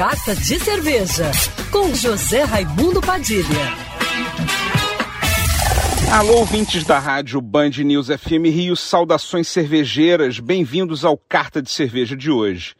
Carta de Cerveja, com José Raimundo Padilha. Alô, ouvintes da rádio Band News FM Rio, saudações cervejeiras, bem-vindos ao Carta de Cerveja de hoje.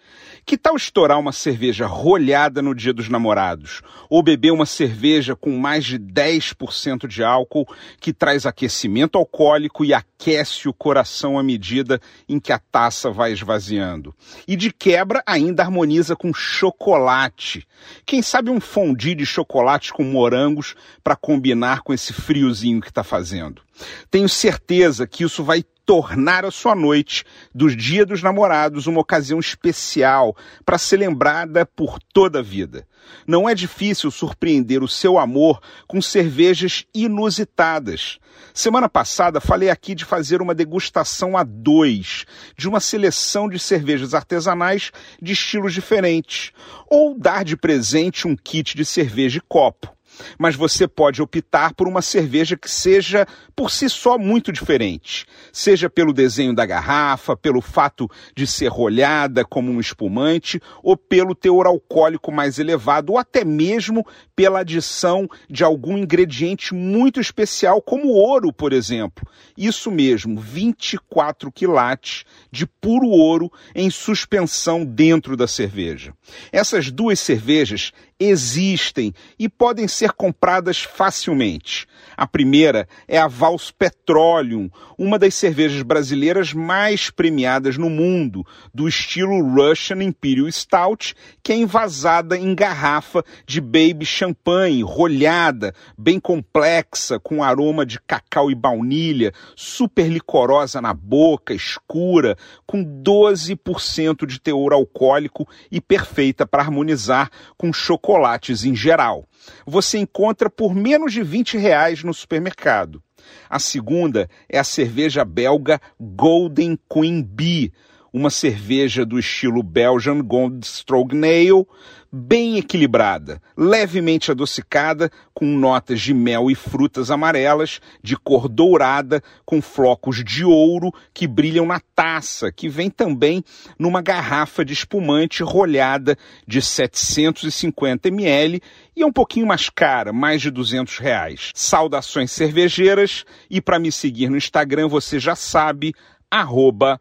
Que tal estourar uma cerveja rolhada no Dia dos Namorados? Ou beber uma cerveja com mais de 10% de álcool que traz aquecimento alcoólico e aquece o coração à medida em que a taça vai esvaziando? E de quebra ainda harmoniza com chocolate. Quem sabe um fondue de chocolate com morangos para combinar com esse friozinho que está fazendo? Tenho certeza que isso vai tornar a sua noite dos Dia dos Namorados uma ocasião especial para ser lembrada por toda a vida. Não é difícil surpreender o seu amor com cervejas inusitadas. Semana passada falei aqui de fazer uma degustação a dois de uma seleção de cervejas artesanais de estilos diferentes, ou dar de presente um kit de cerveja e copo mas você pode optar por uma cerveja que seja por si só muito diferente. Seja pelo desenho da garrafa, pelo fato de ser rolhada como um espumante, ou pelo teor alcoólico mais elevado, ou até mesmo pela adição de algum ingrediente muito especial, como ouro, por exemplo. Isso mesmo, 24 quilates de puro ouro em suspensão dentro da cerveja. Essas duas cervejas existem e podem ser compradas facilmente. A primeira é a Vals Petroleum, uma das cervejas brasileiras mais premiadas no mundo, do estilo Russian Imperial Stout, que é envasada em garrafa de baby champanhe, rolhada, bem complexa, com aroma de cacau e baunilha, super licorosa na boca, escura, com 12% de teor alcoólico e perfeita para harmonizar com chocolates em geral. Você encontra por menos de 20 reais no supermercado. A segunda é a cerveja belga Golden Queen Bee, uma cerveja do estilo Belgian Gold Strognale, bem equilibrada, levemente adocicada, com notas de mel e frutas amarelas, de cor dourada, com flocos de ouro que brilham na taça, que vem também numa garrafa de espumante rolhada de 750 ml e é um pouquinho mais cara, mais de 200 reais. Saudações cervejeiras e para me seguir no Instagram você já sabe, arroba